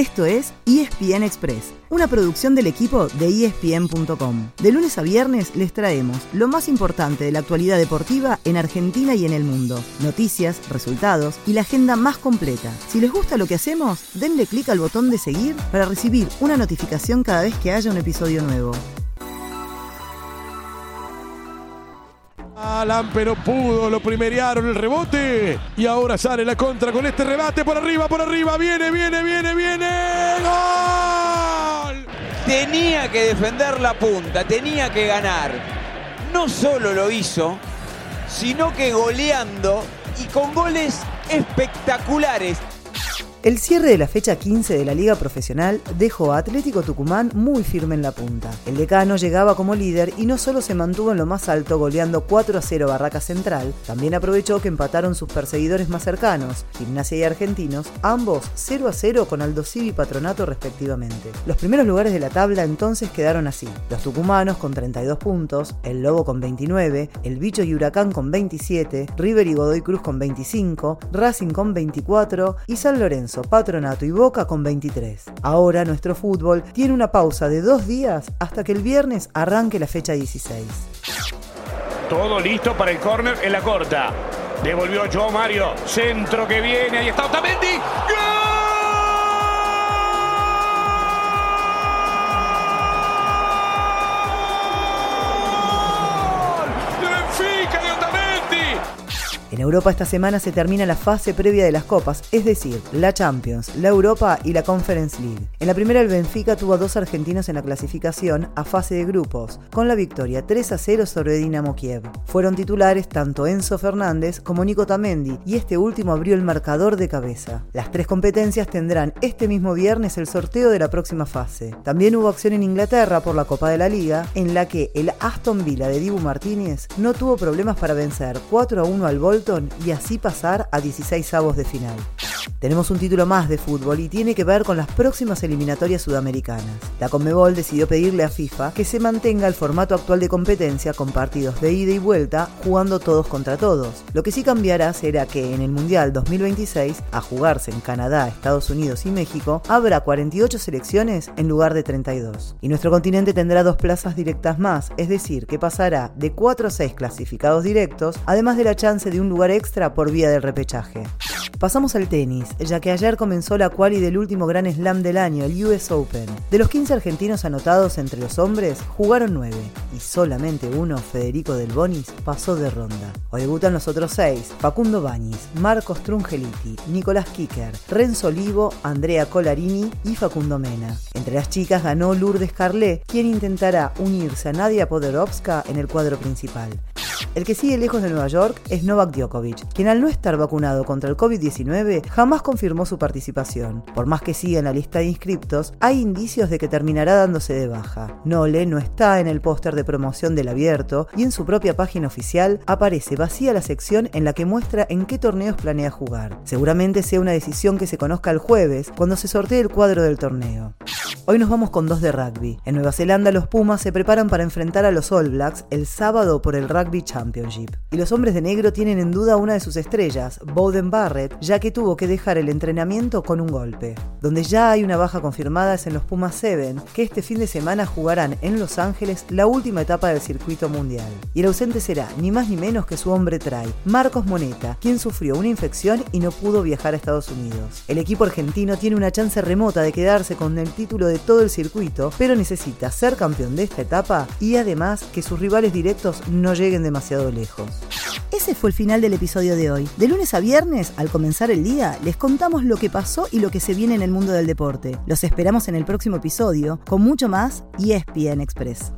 Esto es ESPN Express, una producción del equipo de ESPN.com. De lunes a viernes les traemos lo más importante de la actualidad deportiva en Argentina y en el mundo. Noticias, resultados y la agenda más completa. Si les gusta lo que hacemos, denle clic al botón de seguir para recibir una notificación cada vez que haya un episodio nuevo. Alan, pero pudo, lo primerearon el rebote. Y ahora sale la contra con este rebate por arriba, por arriba. Viene, viene, viene, viene. Tenía que defender la punta, tenía que ganar. No solo lo hizo, sino que goleando y con goles espectaculares. El cierre de la fecha 15 de la Liga Profesional dejó a Atlético Tucumán muy firme en la punta. El decano llegaba como líder y no solo se mantuvo en lo más alto goleando 4 a 0 Barraca Central, también aprovechó que empataron sus perseguidores más cercanos, Gimnasia y Argentinos, ambos 0 a 0 con Aldo y Patronato respectivamente. Los primeros lugares de la tabla entonces quedaron así. Los tucumanos con 32 puntos, el Lobo con 29, el Bicho y Huracán con 27, River y Godoy Cruz con 25, Racing con 24 y San Lorenzo Patronato y Boca con 23. Ahora nuestro fútbol tiene una pausa de dos días hasta que el viernes arranque la fecha 16. Todo listo para el córner en la corta. Devolvió Joe Mario. Centro que viene. Ahí está Otamendi. ¡Gol! En Europa esta semana se termina la fase previa de las copas, es decir, la Champions, la Europa y la Conference League. En la primera el Benfica tuvo dos argentinos en la clasificación a fase de grupos, con la victoria 3 a 0 sobre Dinamo Kiev. Fueron titulares tanto Enzo Fernández como Nico Tamendi y este último abrió el marcador de cabeza. Las tres competencias tendrán este mismo viernes el sorteo de la próxima fase. También hubo acción en Inglaterra por la Copa de la Liga, en la que el Aston Villa de Dibu Martínez no tuvo problemas para vencer 4 a 1 al Bolton y así pasar a 16 avos de final. Tenemos un título más de fútbol y tiene que ver con las próximas eliminatorias sudamericanas. La Conmebol decidió pedirle a FIFA que se mantenga el formato actual de competencia con partidos de ida y vuelta jugando todos contra todos. Lo que sí cambiará será que en el Mundial 2026, a jugarse en Canadá, Estados Unidos y México, habrá 48 selecciones en lugar de 32. Y nuestro continente tendrá dos plazas directas más, es decir, que pasará de 4 a 6 clasificados directos, además de la chance de un lugar extra por vía del repechaje. Pasamos al tenis, ya que ayer comenzó la quali del último gran slam del año, el US Open. De los 15 argentinos anotados entre los hombres, jugaron 9, y solamente uno, Federico Del Bonis, pasó de ronda. Hoy debutan los otros 6, Facundo Bañis, Marcos Trungeliti, Nicolás Kicker, Renzo Olivo, Andrea Colarini y Facundo Mena. Entre las chicas ganó Lourdes Carlet, quien intentará unirse a Nadia Podorovska en el cuadro principal. El que sigue lejos de Nueva York es Novak Djokovic, quien al no estar vacunado contra el COVID-19 jamás confirmó su participación. Por más que siga en la lista de inscriptos, hay indicios de que terminará dándose de baja. Nole no está en el póster de promoción del abierto y en su propia página oficial aparece vacía la sección en la que muestra en qué torneos planea jugar. Seguramente sea una decisión que se conozca el jueves, cuando se sortee el cuadro del torneo. Hoy nos vamos con dos de rugby. En Nueva Zelanda los Pumas se preparan para enfrentar a los All Blacks el sábado por el Rugby Championship. Y los hombres de negro tienen en duda una de sus estrellas, Bowden Barrett, ya que tuvo que dejar el entrenamiento con un golpe. Donde ya hay una baja confirmada es en los Pumas 7, que este fin de semana jugarán en Los Ángeles la última etapa del circuito mundial. Y el ausente será ni más ni menos que su hombre try, Marcos Moneta, quien sufrió una infección y no pudo viajar a Estados Unidos. El equipo argentino tiene una chance remota de quedarse con el título de todo el circuito, pero necesita ser campeón de esta etapa y además que sus rivales directos no lleguen demasiado lejos. Ese fue el final del episodio de hoy. De lunes a viernes, al comenzar el día, les contamos lo que pasó y lo que se viene en el mundo del deporte. Los esperamos en el próximo episodio con mucho más y ESPN Express.